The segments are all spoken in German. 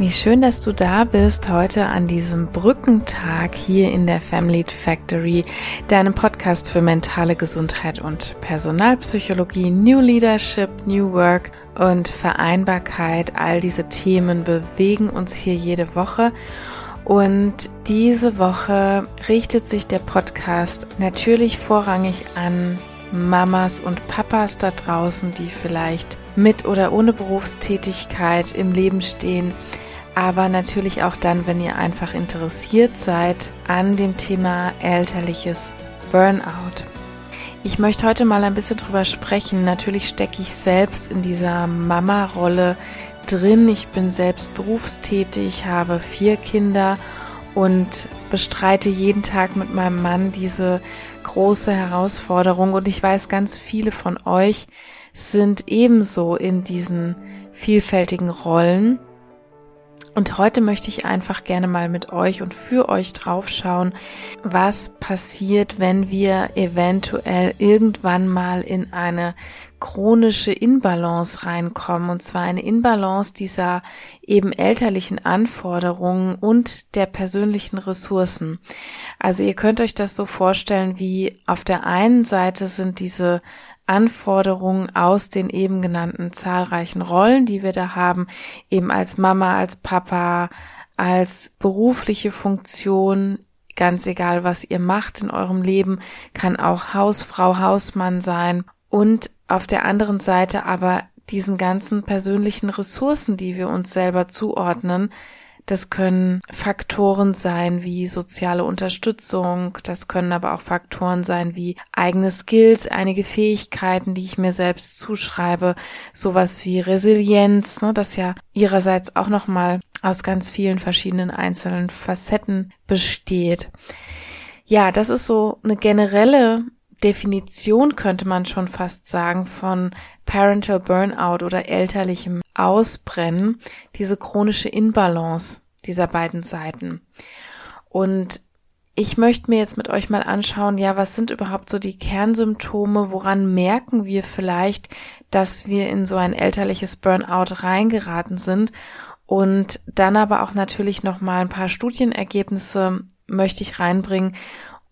Wie schön, dass du da bist heute an diesem Brückentag hier in der Family Factory, deinem Podcast für mentale Gesundheit und Personalpsychologie, New Leadership, New Work und Vereinbarkeit. All diese Themen bewegen uns hier jede Woche. Und diese Woche richtet sich der Podcast natürlich vorrangig an Mamas und Papas da draußen, die vielleicht mit oder ohne Berufstätigkeit im Leben stehen, aber natürlich auch dann, wenn ihr einfach interessiert seid an dem Thema elterliches Burnout. Ich möchte heute mal ein bisschen drüber sprechen. Natürlich stecke ich selbst in dieser Mama-Rolle drin. Ich bin selbst berufstätig, habe vier Kinder und bestreite jeden Tag mit meinem Mann diese große Herausforderung. Und ich weiß, ganz viele von euch sind ebenso in diesen vielfältigen Rollen. Und heute möchte ich einfach gerne mal mit euch und für euch draufschauen, was passiert, wenn wir eventuell irgendwann mal in eine chronische Inbalance reinkommen. Und zwar eine Inbalance dieser eben elterlichen Anforderungen und der persönlichen Ressourcen. Also ihr könnt euch das so vorstellen, wie auf der einen Seite sind diese Anforderungen aus den eben genannten zahlreichen Rollen, die wir da haben, eben als Mama, als Papa, als berufliche Funktion, ganz egal, was ihr macht in eurem Leben, kann auch Hausfrau, Hausmann sein und auf der anderen Seite aber diesen ganzen persönlichen Ressourcen, die wir uns selber zuordnen, das können Faktoren sein wie soziale Unterstützung, das können aber auch Faktoren sein wie eigene Skills, einige Fähigkeiten, die ich mir selbst zuschreibe, sowas wie Resilienz, ne, das ja ihrerseits auch nochmal aus ganz vielen verschiedenen einzelnen Facetten besteht. Ja, das ist so eine generelle Definition könnte man schon fast sagen von Parental Burnout oder elterlichem Ausbrennen, diese chronische Inbalance dieser beiden Seiten. Und ich möchte mir jetzt mit euch mal anschauen, ja, was sind überhaupt so die Kernsymptome? Woran merken wir vielleicht, dass wir in so ein elterliches Burnout reingeraten sind? Und dann aber auch natürlich noch mal ein paar Studienergebnisse möchte ich reinbringen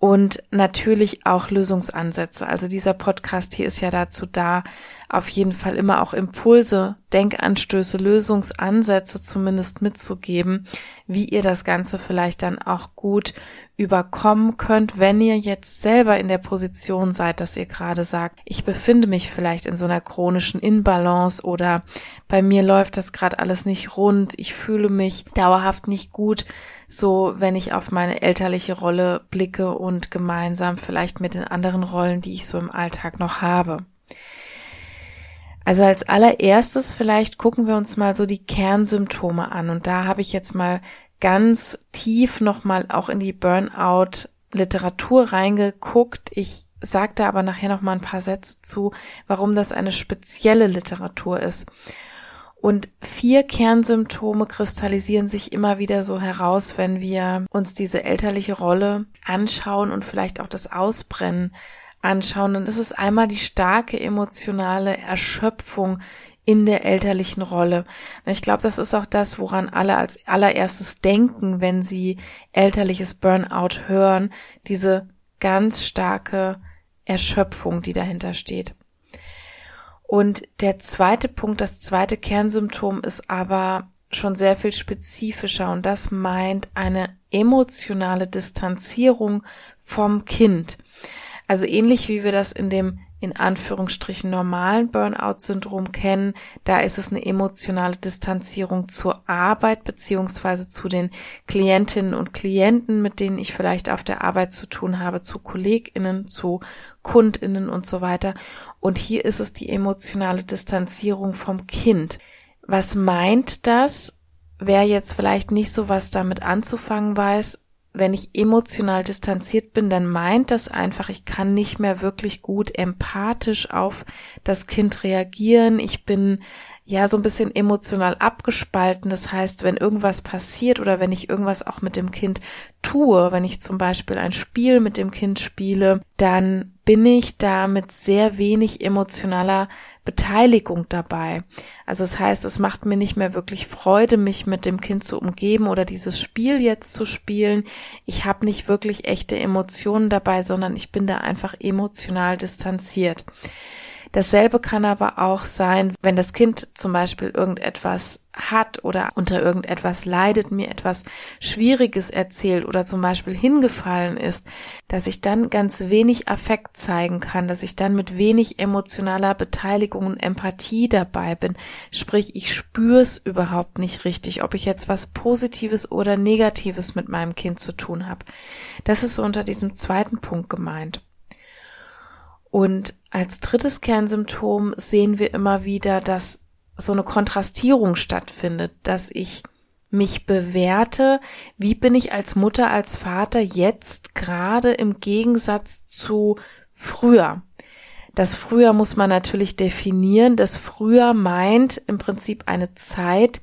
und natürlich auch Lösungsansätze. Also dieser Podcast hier ist ja dazu da, auf jeden Fall immer auch Impulse, Denkanstöße, Lösungsansätze zumindest mitzugeben, wie ihr das Ganze vielleicht dann auch gut überkommen könnt, wenn ihr jetzt selber in der Position seid, dass ihr gerade sagt, ich befinde mich vielleicht in so einer chronischen Inbalance oder bei mir läuft das gerade alles nicht rund, ich fühle mich dauerhaft nicht gut, so wenn ich auf meine elterliche Rolle blicke und gemeinsam vielleicht mit den anderen Rollen, die ich so im Alltag noch habe. Also als allererstes vielleicht gucken wir uns mal so die Kernsymptome an und da habe ich jetzt mal ganz tief nochmal auch in die Burnout Literatur reingeguckt. Ich sage da aber nachher noch mal ein paar Sätze zu, warum das eine spezielle Literatur ist. Und vier Kernsymptome kristallisieren sich immer wieder so heraus, wenn wir uns diese elterliche Rolle anschauen und vielleicht auch das Ausbrennen anschauen, dann ist es einmal die starke emotionale Erschöpfung in der elterlichen Rolle. Ich glaube, das ist auch das, woran alle als allererstes denken, wenn sie elterliches Burnout hören, diese ganz starke Erschöpfung, die dahinter steht. Und der zweite Punkt, das zweite Kernsymptom ist aber schon sehr viel spezifischer und das meint eine emotionale Distanzierung vom Kind. Also ähnlich wie wir das in dem in Anführungsstrichen normalen Burnout-Syndrom kennen, da ist es eine emotionale Distanzierung zur Arbeit beziehungsweise zu den Klientinnen und Klienten, mit denen ich vielleicht auf der Arbeit zu tun habe, zu KollegInnen, zu KundInnen und so weiter. Und hier ist es die emotionale Distanzierung vom Kind. Was meint das? Wer jetzt vielleicht nicht so was damit anzufangen weiß, wenn ich emotional distanziert bin, dann meint das einfach, ich kann nicht mehr wirklich gut empathisch auf das Kind reagieren. Ich bin ja so ein bisschen emotional abgespalten. Das heißt, wenn irgendwas passiert oder wenn ich irgendwas auch mit dem Kind tue, wenn ich zum Beispiel ein Spiel mit dem Kind spiele, dann bin ich da mit sehr wenig emotionaler Beteiligung dabei. Also das heißt, es macht mir nicht mehr wirklich Freude, mich mit dem Kind zu umgeben oder dieses Spiel jetzt zu spielen. Ich habe nicht wirklich echte Emotionen dabei, sondern ich bin da einfach emotional distanziert. Dasselbe kann aber auch sein, wenn das Kind zum Beispiel irgendetwas hat oder unter irgendetwas leidet, mir etwas Schwieriges erzählt oder zum Beispiel hingefallen ist, dass ich dann ganz wenig Affekt zeigen kann, dass ich dann mit wenig emotionaler Beteiligung und Empathie dabei bin. Sprich, ich spüre es überhaupt nicht richtig, ob ich jetzt was Positives oder Negatives mit meinem Kind zu tun habe. Das ist so unter diesem zweiten Punkt gemeint. Und als drittes Kernsymptom sehen wir immer wieder, dass so eine Kontrastierung stattfindet, dass ich mich bewerte, wie bin ich als Mutter, als Vater jetzt gerade im Gegensatz zu früher. Das früher muss man natürlich definieren. Das früher meint im Prinzip eine Zeit,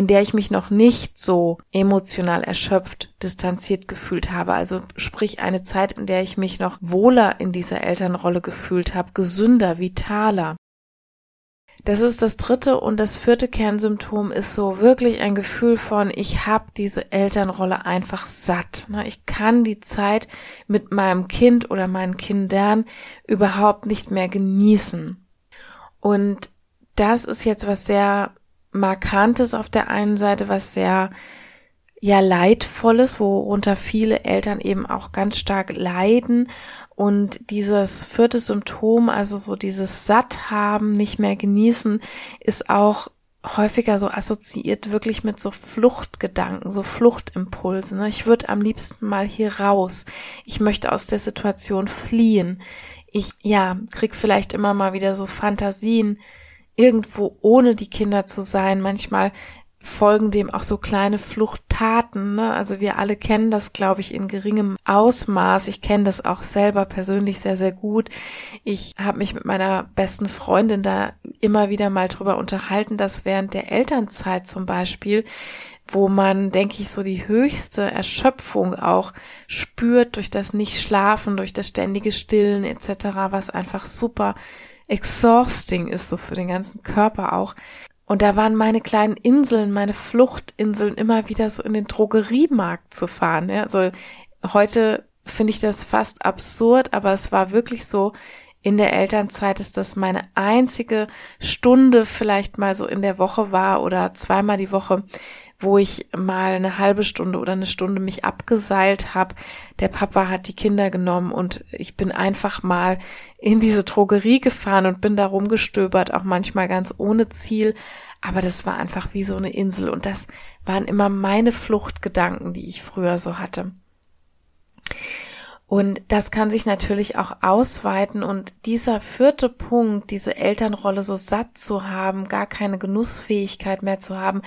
in der ich mich noch nicht so emotional erschöpft, distanziert gefühlt habe. Also sprich eine Zeit, in der ich mich noch wohler in dieser Elternrolle gefühlt habe, gesünder, vitaler. Das ist das dritte und das vierte Kernsymptom ist so wirklich ein Gefühl von, ich habe diese Elternrolle einfach satt. Ne? Ich kann die Zeit mit meinem Kind oder meinen Kindern überhaupt nicht mehr genießen. Und das ist jetzt was sehr Markantes auf der einen Seite, was sehr ja leidvolles, worunter viele Eltern eben auch ganz stark leiden und dieses vierte Symptom, also so dieses satt haben, nicht mehr genießen, ist auch häufiger so assoziiert wirklich mit so Fluchtgedanken, so Fluchtimpulsen. Ne? Ich würde am liebsten mal hier raus. Ich möchte aus der Situation fliehen. Ich, ja, krieg vielleicht immer mal wieder so Fantasien, irgendwo ohne die Kinder zu sein. Manchmal folgen dem auch so kleine Fluchttaten. Ne? Also wir alle kennen das, glaube ich, in geringem Ausmaß. Ich kenne das auch selber persönlich sehr, sehr gut. Ich habe mich mit meiner besten Freundin da immer wieder mal drüber unterhalten, dass während der Elternzeit zum Beispiel wo man, denke ich, so die höchste Erschöpfung auch spürt durch das Nicht-Schlafen, durch das ständige Stillen etc., was einfach super exhausting ist, so für den ganzen Körper auch. Und da waren meine kleinen Inseln, meine Fluchtinseln immer wieder so in den Drogeriemarkt zu fahren. Ja? Also heute finde ich das fast absurd, aber es war wirklich so, in der Elternzeit ist das meine einzige Stunde vielleicht mal so in der Woche war oder zweimal die Woche, wo ich mal eine halbe Stunde oder eine Stunde mich abgeseilt habe. Der Papa hat die Kinder genommen und ich bin einfach mal in diese Drogerie gefahren und bin da rumgestöbert, auch manchmal ganz ohne Ziel. Aber das war einfach wie so eine Insel und das waren immer meine Fluchtgedanken, die ich früher so hatte. Und das kann sich natürlich auch ausweiten. Und dieser vierte Punkt, diese Elternrolle so satt zu haben, gar keine Genussfähigkeit mehr zu haben,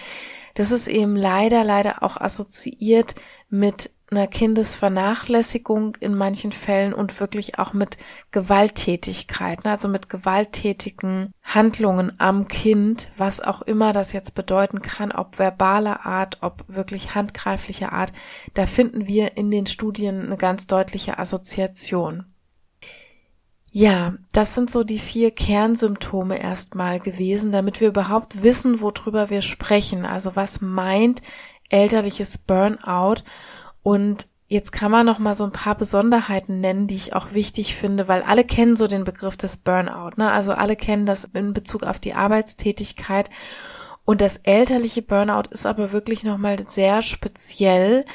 das ist eben leider, leider auch assoziiert mit einer Kindesvernachlässigung in manchen Fällen und wirklich auch mit Gewalttätigkeiten, also mit gewalttätigen Handlungen am Kind, was auch immer das jetzt bedeuten kann, ob verbaler Art, ob wirklich handgreiflicher Art, da finden wir in den Studien eine ganz deutliche Assoziation. Ja, das sind so die vier Kernsymptome erstmal gewesen, damit wir überhaupt wissen, worüber wir sprechen. Also was meint elterliches Burnout? Und jetzt kann man noch mal so ein paar Besonderheiten nennen, die ich auch wichtig finde, weil alle kennen so den Begriff des Burnout, ne? Also alle kennen das in Bezug auf die Arbeitstätigkeit. Und das elterliche Burnout ist aber wirklich noch mal sehr speziell,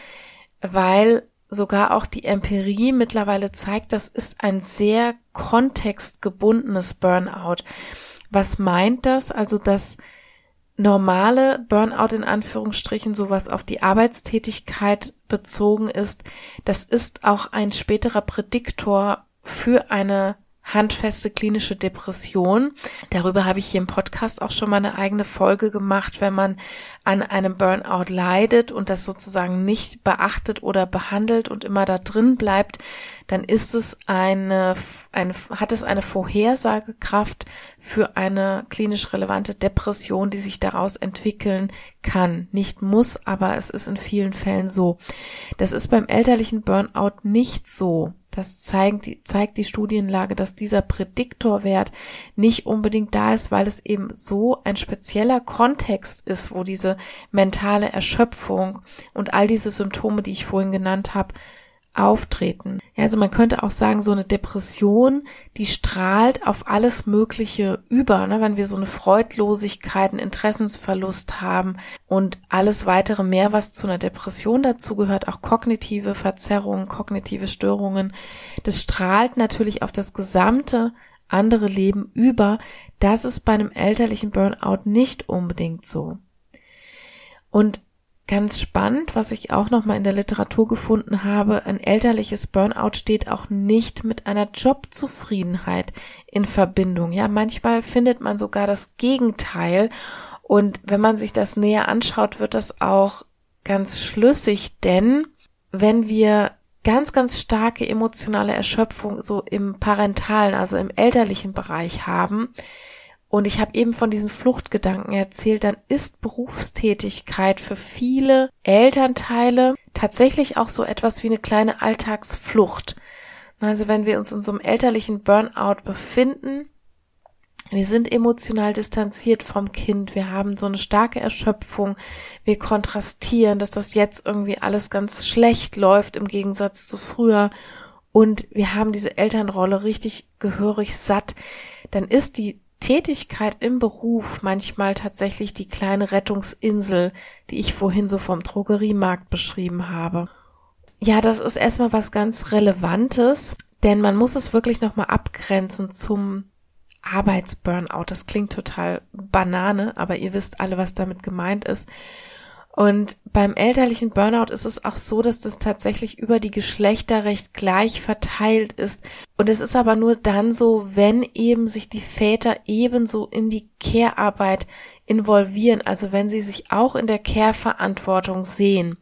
weil sogar auch die Empirie mittlerweile zeigt, das ist ein sehr kontextgebundenes Burnout. Was meint das? Also das normale Burnout in Anführungsstrichen, sowas auf die Arbeitstätigkeit bezogen ist, das ist auch ein späterer Prädiktor für eine handfeste klinische Depression. Darüber habe ich hier im Podcast auch schon mal eine eigene Folge gemacht, wenn man an einem Burnout leidet und das sozusagen nicht beachtet oder behandelt und immer da drin bleibt, dann ist es eine, eine hat es eine Vorhersagekraft für eine klinisch relevante Depression, die sich daraus entwickeln kann. Nicht muss, aber es ist in vielen Fällen so. Das ist beim elterlichen Burnout nicht so. Das zeigt, zeigt die Studienlage, dass dieser Prädiktorwert nicht unbedingt da ist, weil es eben so ein spezieller Kontext ist, wo diese mentale Erschöpfung und all diese Symptome, die ich vorhin genannt habe, auftreten. Ja, also man könnte auch sagen, so eine Depression, die strahlt auf alles Mögliche über, ne? wenn wir so eine Freudlosigkeit, einen Interessensverlust haben und alles weitere mehr, was zu einer Depression dazugehört, auch kognitive Verzerrungen, kognitive Störungen, das strahlt natürlich auf das gesamte andere Leben über. Das ist bei einem elterlichen Burnout nicht unbedingt so. Und Ganz spannend, was ich auch noch mal in der Literatur gefunden habe, ein elterliches Burnout steht auch nicht mit einer Jobzufriedenheit in Verbindung. Ja, manchmal findet man sogar das Gegenteil. Und wenn man sich das näher anschaut, wird das auch ganz schlüssig, denn wenn wir ganz, ganz starke emotionale Erschöpfung so im parentalen, also im elterlichen Bereich haben, und ich habe eben von diesen Fluchtgedanken erzählt, dann ist Berufstätigkeit für viele Elternteile tatsächlich auch so etwas wie eine kleine Alltagsflucht. Also wenn wir uns in so einem elterlichen Burnout befinden, wir sind emotional distanziert vom Kind, wir haben so eine starke Erschöpfung, wir kontrastieren, dass das jetzt irgendwie alles ganz schlecht läuft im Gegensatz zu früher und wir haben diese Elternrolle richtig gehörig satt, dann ist die Tätigkeit im Beruf manchmal tatsächlich die kleine Rettungsinsel, die ich vorhin so vom Drogeriemarkt beschrieben habe. Ja, das ist erstmal was ganz Relevantes, denn man muss es wirklich nochmal abgrenzen zum Arbeitsburnout. Das klingt total Banane, aber ihr wisst alle, was damit gemeint ist. Und beim elterlichen Burnout ist es auch so, dass das tatsächlich über die Geschlechter recht gleich verteilt ist. Und es ist aber nur dann so, wenn eben sich die Väter ebenso in die Care-Arbeit involvieren, also wenn sie sich auch in der Care-Verantwortung sehen.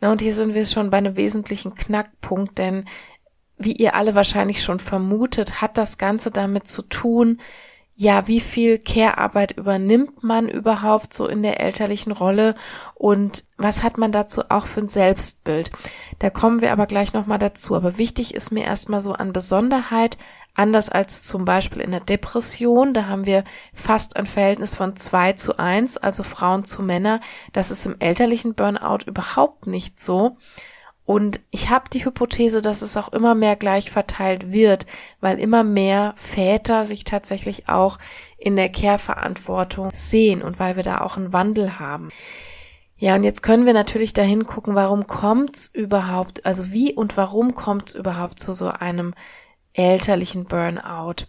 Na, und hier sind wir schon bei einem wesentlichen Knackpunkt, denn wie ihr alle wahrscheinlich schon vermutet, hat das Ganze damit zu tun, ja, wie viel Care-Arbeit übernimmt man überhaupt so in der elterlichen Rolle und was hat man dazu auch für ein Selbstbild? Da kommen wir aber gleich nochmal dazu. Aber wichtig ist mir erstmal so an Besonderheit, anders als zum Beispiel in der Depression, da haben wir fast ein Verhältnis von zwei zu eins, also Frauen zu Männer. Das ist im elterlichen Burnout überhaupt nicht so. Und ich habe die Hypothese, dass es auch immer mehr gleich verteilt wird, weil immer mehr Väter sich tatsächlich auch in der Care-Verantwortung sehen und weil wir da auch einen Wandel haben. Ja, und jetzt können wir natürlich dahin gucken, warum kommt's überhaupt, also wie und warum kommt's überhaupt zu so einem elterlichen Burnout?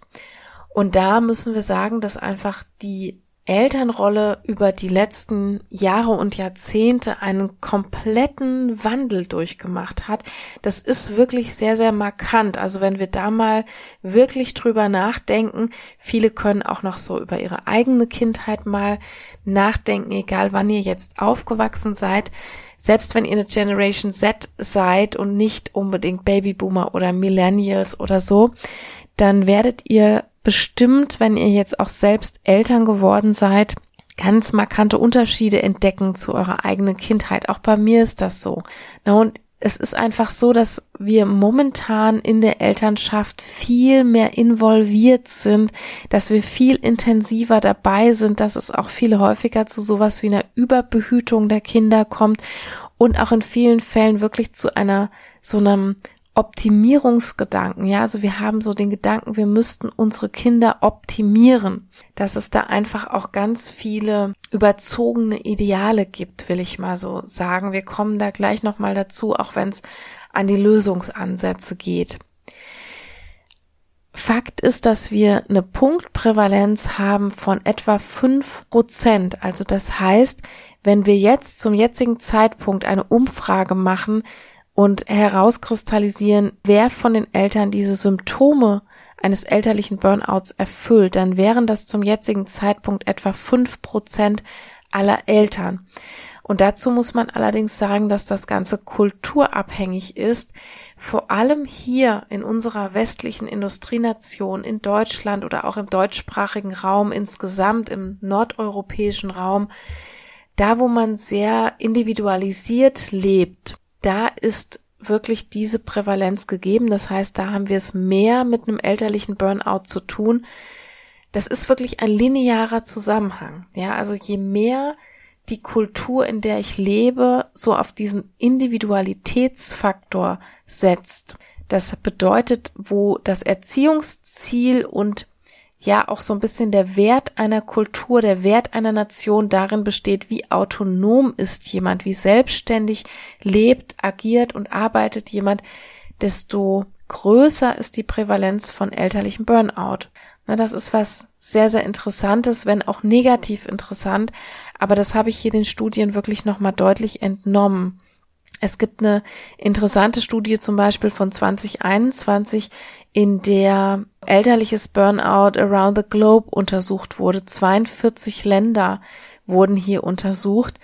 Und da müssen wir sagen, dass einfach die Elternrolle über die letzten Jahre und Jahrzehnte einen kompletten Wandel durchgemacht hat. Das ist wirklich sehr, sehr markant. Also wenn wir da mal wirklich drüber nachdenken, viele können auch noch so über ihre eigene Kindheit mal nachdenken, egal wann ihr jetzt aufgewachsen seid. Selbst wenn ihr eine Generation Z seid und nicht unbedingt Babyboomer oder Millennials oder so, dann werdet ihr bestimmt, wenn ihr jetzt auch selbst Eltern geworden seid, ganz markante Unterschiede entdecken zu eurer eigenen Kindheit. Auch bei mir ist das so. Na, und es ist einfach so, dass wir momentan in der Elternschaft viel mehr involviert sind, dass wir viel intensiver dabei sind, dass es auch viel häufiger zu sowas wie einer Überbehütung der Kinder kommt und auch in vielen Fällen wirklich zu einer so einem Optimierungsgedanken. Ja, also wir haben so den Gedanken, wir müssten unsere Kinder optimieren. Dass es da einfach auch ganz viele überzogene Ideale gibt, will ich mal so sagen. Wir kommen da gleich nochmal dazu, auch wenn es an die Lösungsansätze geht. Fakt ist, dass wir eine Punktprävalenz haben von etwa fünf Prozent. Also das heißt, wenn wir jetzt zum jetzigen Zeitpunkt eine Umfrage machen, und herauskristallisieren, wer von den Eltern diese Symptome eines elterlichen Burnouts erfüllt, dann wären das zum jetzigen Zeitpunkt etwa fünf Prozent aller Eltern. Und dazu muss man allerdings sagen, dass das Ganze kulturabhängig ist. Vor allem hier in unserer westlichen Industrienation, in Deutschland oder auch im deutschsprachigen Raum insgesamt, im nordeuropäischen Raum, da wo man sehr individualisiert lebt, da ist wirklich diese Prävalenz gegeben. Das heißt, da haben wir es mehr mit einem elterlichen Burnout zu tun. Das ist wirklich ein linearer Zusammenhang. Ja, also je mehr die Kultur, in der ich lebe, so auf diesen Individualitätsfaktor setzt. Das bedeutet, wo das Erziehungsziel und ja auch so ein bisschen der Wert einer Kultur, der Wert einer Nation darin besteht, wie autonom ist jemand, wie selbstständig lebt, agiert und arbeitet jemand, desto größer ist die Prävalenz von elterlichem Burnout. Na, das ist was sehr, sehr Interessantes, wenn auch negativ interessant. Aber das habe ich hier den Studien wirklich nochmal deutlich entnommen. Es gibt eine interessante Studie zum Beispiel von 2021, in der elterliches Burnout around the globe untersucht wurde. 42 Länder wurden hier untersucht.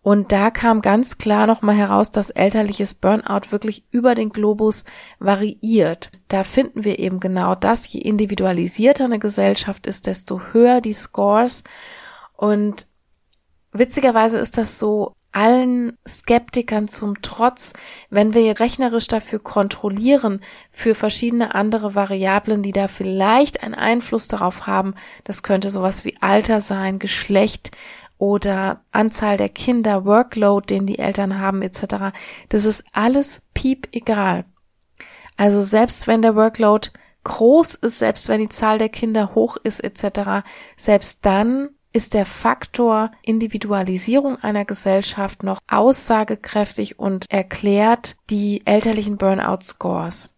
Und da kam ganz klar nochmal heraus, dass elterliches Burnout wirklich über den Globus variiert. Da finden wir eben genau das, je individualisierter eine Gesellschaft ist, desto höher die Scores. Und witzigerweise ist das so allen Skeptikern zum Trotz, wenn wir rechnerisch dafür kontrollieren, für verschiedene andere Variablen, die da vielleicht einen Einfluss darauf haben, das könnte sowas wie Alter sein, Geschlecht, oder Anzahl der Kinder, Workload, den die Eltern haben, etc. Das ist alles piep egal. Also selbst wenn der Workload groß ist, selbst wenn die Zahl der Kinder hoch ist, etc., selbst dann ist der Faktor Individualisierung einer Gesellschaft noch aussagekräftig und erklärt die elterlichen Burnout Scores.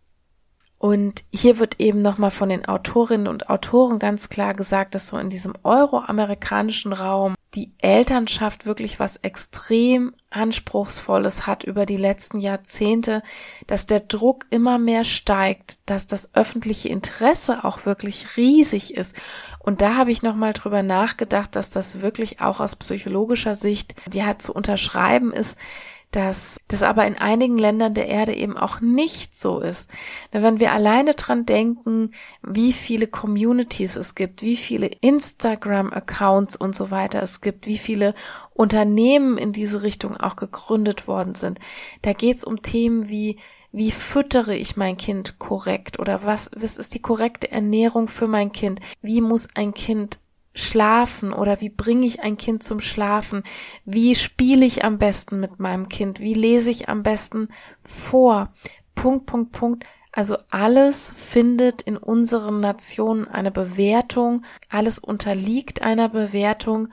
Und hier wird eben nochmal von den Autorinnen und Autoren ganz klar gesagt, dass so in diesem euroamerikanischen Raum die Elternschaft wirklich was extrem Anspruchsvolles hat über die letzten Jahrzehnte, dass der Druck immer mehr steigt, dass das öffentliche Interesse auch wirklich riesig ist. Und da habe ich nochmal drüber nachgedacht, dass das wirklich auch aus psychologischer Sicht, die hat zu unterschreiben ist, dass das aber in einigen Ländern der Erde eben auch nicht so ist. wenn wir alleine dran denken, wie viele Communities es gibt, wie viele Instagram-Accounts und so weiter es gibt, wie viele Unternehmen in diese Richtung auch gegründet worden sind, da geht es um Themen wie wie füttere ich mein Kind korrekt oder was, was ist die korrekte Ernährung für mein Kind? Wie muss ein Kind schlafen oder wie bringe ich ein Kind zum Schlafen? Wie spiele ich am besten mit meinem Kind? Wie lese ich am besten vor? Punkt, Punkt, Punkt. Also alles findet in unseren Nationen eine Bewertung, alles unterliegt einer Bewertung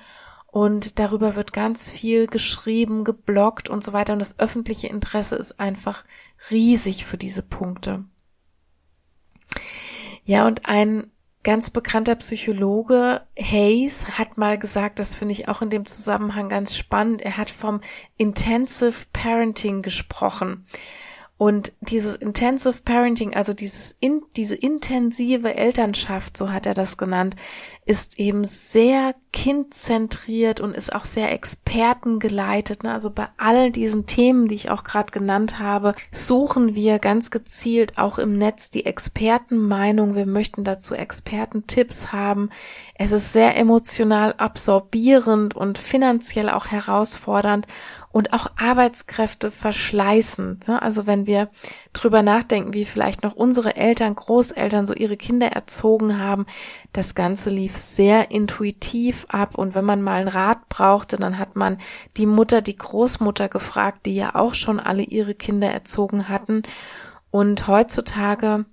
und darüber wird ganz viel geschrieben, geblockt und so weiter und das öffentliche Interesse ist einfach riesig für diese Punkte. Ja, und ein ganz bekannter Psychologe Hayes hat mal gesagt, das finde ich auch in dem Zusammenhang ganz spannend, er hat vom Intensive Parenting gesprochen. Und dieses Intensive Parenting, also dieses in, diese intensive Elternschaft, so hat er das genannt, ist eben sehr kindzentriert und ist auch sehr expertengeleitet. Ne? Also bei all diesen Themen, die ich auch gerade genannt habe, suchen wir ganz gezielt auch im Netz die Expertenmeinung. Wir möchten dazu Expertentipps haben. Es ist sehr emotional absorbierend und finanziell auch herausfordernd und auch Arbeitskräfte verschleißend. Ne? Also wenn wir drüber nachdenken, wie vielleicht noch unsere Eltern, Großeltern so ihre Kinder erzogen haben, das Ganze lief sehr intuitiv ab und wenn man mal einen Rat brauchte, dann hat man die Mutter, die Großmutter gefragt, die ja auch schon alle ihre Kinder erzogen hatten. Und heutzutage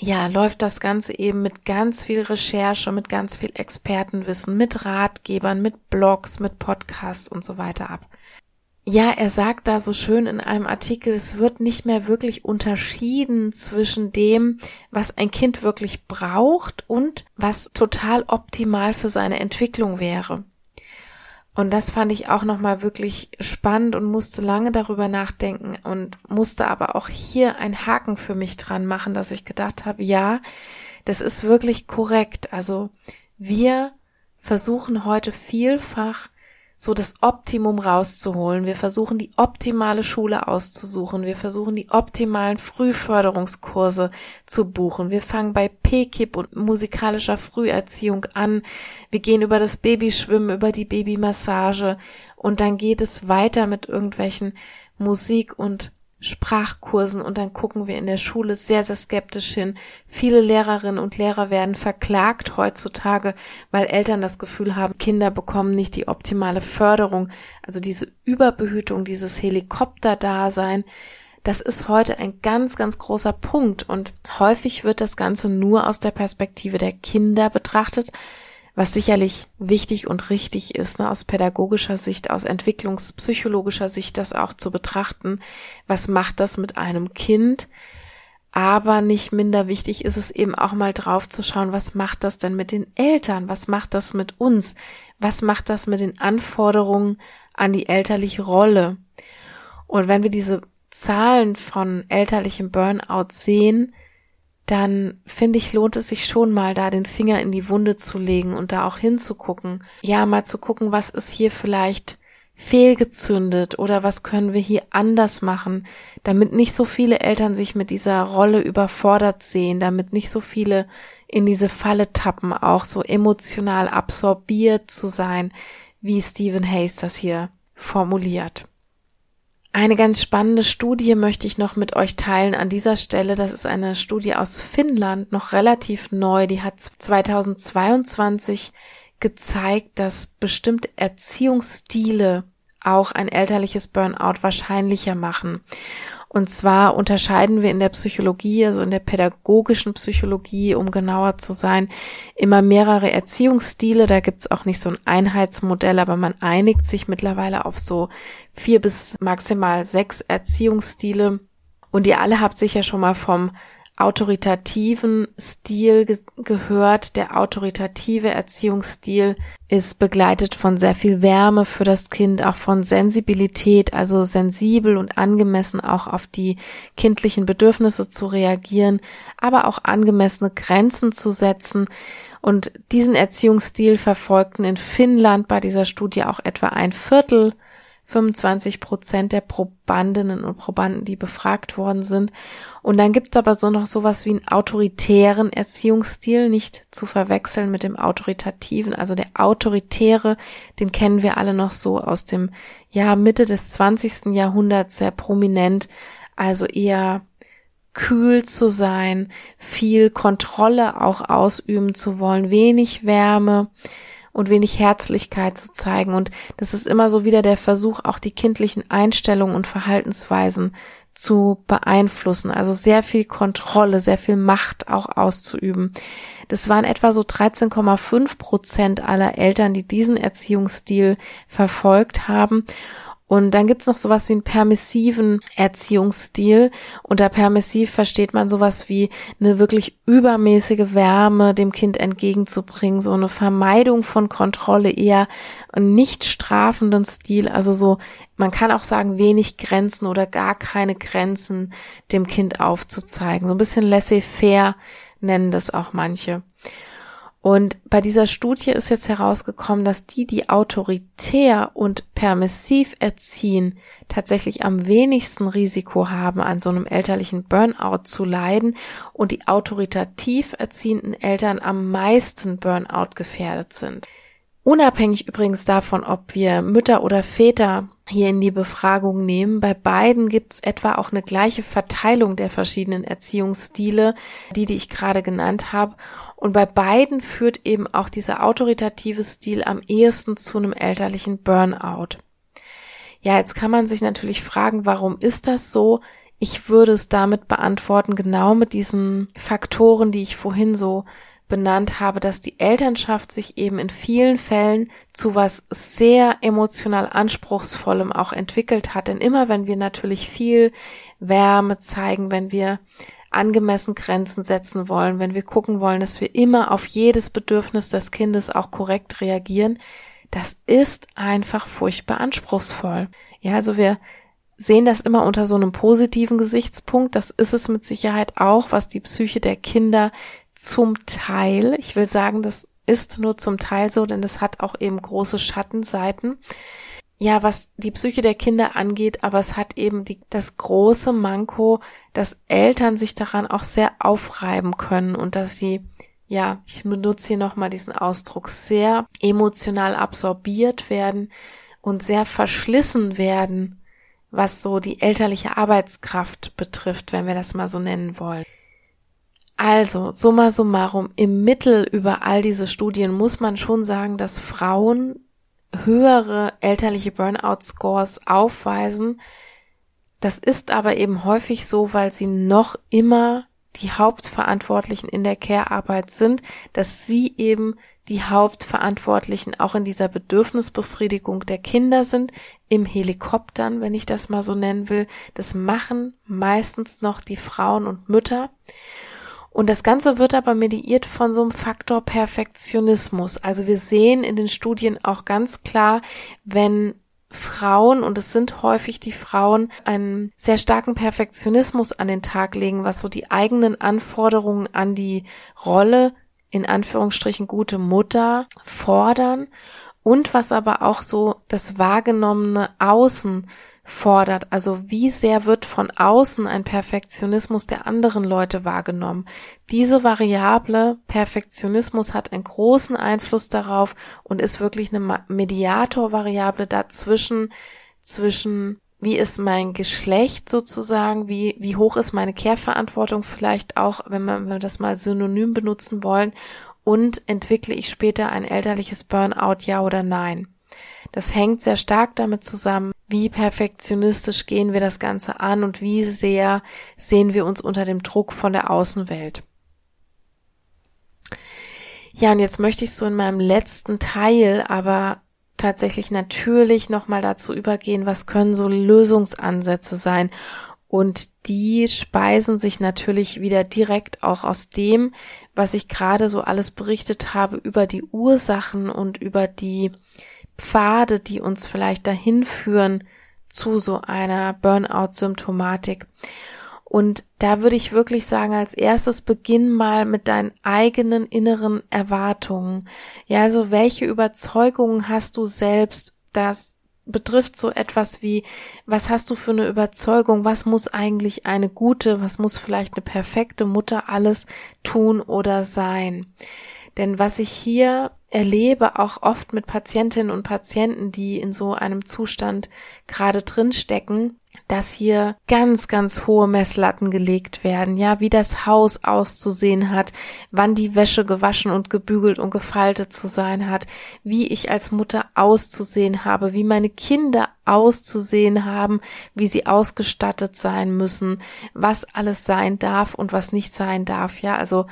ja, läuft das Ganze eben mit ganz viel Recherche, mit ganz viel Expertenwissen, mit Ratgebern, mit Blogs, mit Podcasts und so weiter ab. Ja, er sagt da so schön in einem Artikel, es wird nicht mehr wirklich unterschieden zwischen dem, was ein Kind wirklich braucht und was total optimal für seine Entwicklung wäre. Und das fand ich auch nochmal wirklich spannend und musste lange darüber nachdenken und musste aber auch hier einen Haken für mich dran machen, dass ich gedacht habe, ja, das ist wirklich korrekt. Also wir versuchen heute vielfach so das Optimum rauszuholen. Wir versuchen die optimale Schule auszusuchen. Wir versuchen die optimalen Frühförderungskurse zu buchen. Wir fangen bei PKIP und musikalischer Früherziehung an. Wir gehen über das Babyschwimmen, über die Babymassage und dann geht es weiter mit irgendwelchen Musik und Sprachkursen und dann gucken wir in der Schule sehr, sehr skeptisch hin. Viele Lehrerinnen und Lehrer werden verklagt heutzutage, weil Eltern das Gefühl haben, Kinder bekommen nicht die optimale Förderung. Also diese Überbehütung, dieses Helikopterdasein, das ist heute ein ganz, ganz großer Punkt und häufig wird das Ganze nur aus der Perspektive der Kinder betrachtet was sicherlich wichtig und richtig ist, ne, aus pädagogischer Sicht, aus entwicklungspsychologischer Sicht, das auch zu betrachten. Was macht das mit einem Kind? Aber nicht minder wichtig ist es eben auch mal drauf zu schauen, was macht das denn mit den Eltern? Was macht das mit uns? Was macht das mit den Anforderungen an die elterliche Rolle? Und wenn wir diese Zahlen von elterlichem Burnout sehen, dann finde ich, lohnt es sich schon mal, da den Finger in die Wunde zu legen und da auch hinzugucken. Ja, mal zu gucken, was ist hier vielleicht fehlgezündet oder was können wir hier anders machen, damit nicht so viele Eltern sich mit dieser Rolle überfordert sehen, damit nicht so viele in diese Falle tappen, auch so emotional absorbiert zu sein, wie Stephen Hayes das hier formuliert. Eine ganz spannende Studie möchte ich noch mit euch teilen an dieser Stelle. Das ist eine Studie aus Finnland, noch relativ neu. Die hat 2022 gezeigt, dass bestimmte Erziehungsstile auch ein elterliches Burnout wahrscheinlicher machen. Und zwar unterscheiden wir in der Psychologie, also in der pädagogischen Psychologie, um genauer zu sein, immer mehrere Erziehungsstile. Da gibt's auch nicht so ein Einheitsmodell, aber man einigt sich mittlerweile auf so vier bis maximal sechs Erziehungsstile. Und ihr alle habt sicher schon mal vom autoritativen Stil ge gehört. Der autoritative Erziehungsstil ist begleitet von sehr viel Wärme für das Kind, auch von Sensibilität, also sensibel und angemessen auch auf die kindlichen Bedürfnisse zu reagieren, aber auch angemessene Grenzen zu setzen. Und diesen Erziehungsstil verfolgten in Finnland bei dieser Studie auch etwa ein Viertel 25 Prozent der Probandinnen und Probanden, die befragt worden sind. Und dann gibt es aber so noch sowas wie einen autoritären Erziehungsstil, nicht zu verwechseln mit dem autoritativen. Also der autoritäre, den kennen wir alle noch so aus dem ja Mitte des 20. Jahrhunderts sehr prominent. Also eher kühl zu sein, viel Kontrolle auch ausüben zu wollen, wenig Wärme und wenig Herzlichkeit zu zeigen. Und das ist immer so wieder der Versuch, auch die kindlichen Einstellungen und Verhaltensweisen zu beeinflussen. Also sehr viel Kontrolle, sehr viel Macht auch auszuüben. Das waren etwa so 13,5 Prozent aller Eltern, die diesen Erziehungsstil verfolgt haben. Und dann gibt's noch sowas wie einen permissiven Erziehungsstil. Unter permissiv versteht man sowas wie eine wirklich übermäßige Wärme dem Kind entgegenzubringen, so eine Vermeidung von Kontrolle, eher einen nicht strafenden Stil, also so, man kann auch sagen, wenig Grenzen oder gar keine Grenzen dem Kind aufzuzeigen. So ein bisschen laissez-faire nennen das auch manche. Und bei dieser Studie ist jetzt herausgekommen, dass die, die autoritär und permissiv erziehen, tatsächlich am wenigsten Risiko haben, an so einem elterlichen Burnout zu leiden und die autoritativ erziehenden Eltern am meisten Burnout gefährdet sind. Unabhängig übrigens davon, ob wir Mütter oder Väter hier in die Befragung nehmen, bei beiden gibt es etwa auch eine gleiche Verteilung der verschiedenen Erziehungsstile, die, die ich gerade genannt habe. Und bei beiden führt eben auch dieser autoritative Stil am ehesten zu einem elterlichen Burnout. Ja, jetzt kann man sich natürlich fragen, warum ist das so? Ich würde es damit beantworten, genau mit diesen Faktoren, die ich vorhin so benannt habe, dass die Elternschaft sich eben in vielen Fällen zu was sehr emotional anspruchsvollem auch entwickelt hat. Denn immer wenn wir natürlich viel Wärme zeigen, wenn wir angemessen Grenzen setzen wollen, wenn wir gucken wollen, dass wir immer auf jedes Bedürfnis des Kindes auch korrekt reagieren, das ist einfach furchtbar anspruchsvoll. Ja, also wir sehen das immer unter so einem positiven Gesichtspunkt. Das ist es mit Sicherheit auch, was die Psyche der Kinder zum Teil. Ich will sagen, das ist nur zum Teil so, denn es hat auch eben große Schattenseiten. Ja, was die Psyche der Kinder angeht, aber es hat eben die, das große Manko, dass Eltern sich daran auch sehr aufreiben können und dass sie, ja, ich benutze hier nochmal diesen Ausdruck, sehr emotional absorbiert werden und sehr verschlissen werden, was so die elterliche Arbeitskraft betrifft, wenn wir das mal so nennen wollen. Also, summa summarum, im Mittel über all diese Studien muss man schon sagen, dass Frauen höhere elterliche Burnout-Scores aufweisen. Das ist aber eben häufig so, weil sie noch immer die Hauptverantwortlichen in der Care-Arbeit sind, dass sie eben die Hauptverantwortlichen auch in dieser Bedürfnisbefriedigung der Kinder sind, im Helikoptern, wenn ich das mal so nennen will. Das machen meistens noch die Frauen und Mütter. Und das Ganze wird aber mediiert von so einem Faktor Perfektionismus. Also wir sehen in den Studien auch ganz klar, wenn Frauen, und es sind häufig die Frauen, einen sehr starken Perfektionismus an den Tag legen, was so die eigenen Anforderungen an die Rolle, in Anführungsstrichen gute Mutter, fordern und was aber auch so das wahrgenommene Außen fordert. Also wie sehr wird von außen ein Perfektionismus der anderen Leute wahrgenommen. Diese Variable Perfektionismus hat einen großen Einfluss darauf und ist wirklich eine Mediatorvariable dazwischen, zwischen wie ist mein Geschlecht sozusagen, wie, wie hoch ist meine Care-Verantwortung vielleicht auch, wenn, man, wenn wir das mal synonym benutzen wollen und entwickle ich später ein elterliches Burnout, ja oder nein. Das hängt sehr stark damit zusammen, wie perfektionistisch gehen wir das Ganze an und wie sehr sehen wir uns unter dem Druck von der Außenwelt. Ja, und jetzt möchte ich so in meinem letzten Teil aber tatsächlich natürlich nochmal dazu übergehen, was können so Lösungsansätze sein. Und die speisen sich natürlich wieder direkt auch aus dem, was ich gerade so alles berichtet habe über die Ursachen und über die Pfade, die uns vielleicht dahin führen zu so einer Burnout-Symptomatik. Und da würde ich wirklich sagen, als erstes beginn mal mit deinen eigenen inneren Erwartungen. Ja, also welche Überzeugungen hast du selbst, das betrifft so etwas wie, was hast du für eine Überzeugung, was muss eigentlich eine gute, was muss vielleicht eine perfekte Mutter alles tun oder sein? Denn was ich hier erlebe, auch oft mit Patientinnen und Patienten, die in so einem Zustand gerade drinstecken, dass hier ganz, ganz hohe Messlatten gelegt werden, ja, wie das Haus auszusehen hat, wann die Wäsche gewaschen und gebügelt und gefaltet zu sein hat, wie ich als Mutter auszusehen habe, wie meine Kinder auszusehen haben, wie sie ausgestattet sein müssen, was alles sein darf und was nicht sein darf, ja, also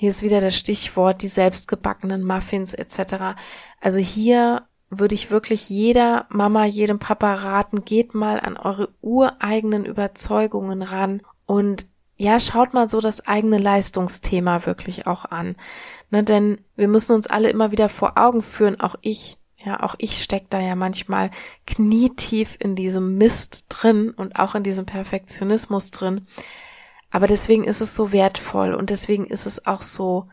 hier ist wieder das Stichwort, die selbstgebackenen Muffins etc. Also hier würde ich wirklich jeder Mama, jedem Papa raten, geht mal an eure ureigenen Überzeugungen ran und ja, schaut mal so das eigene Leistungsthema wirklich auch an. Ne, denn wir müssen uns alle immer wieder vor Augen führen, auch ich, ja, auch ich steck da ja manchmal knietief in diesem Mist drin und auch in diesem Perfektionismus drin. Aber deswegen ist es so wertvoll und deswegen ist es auch so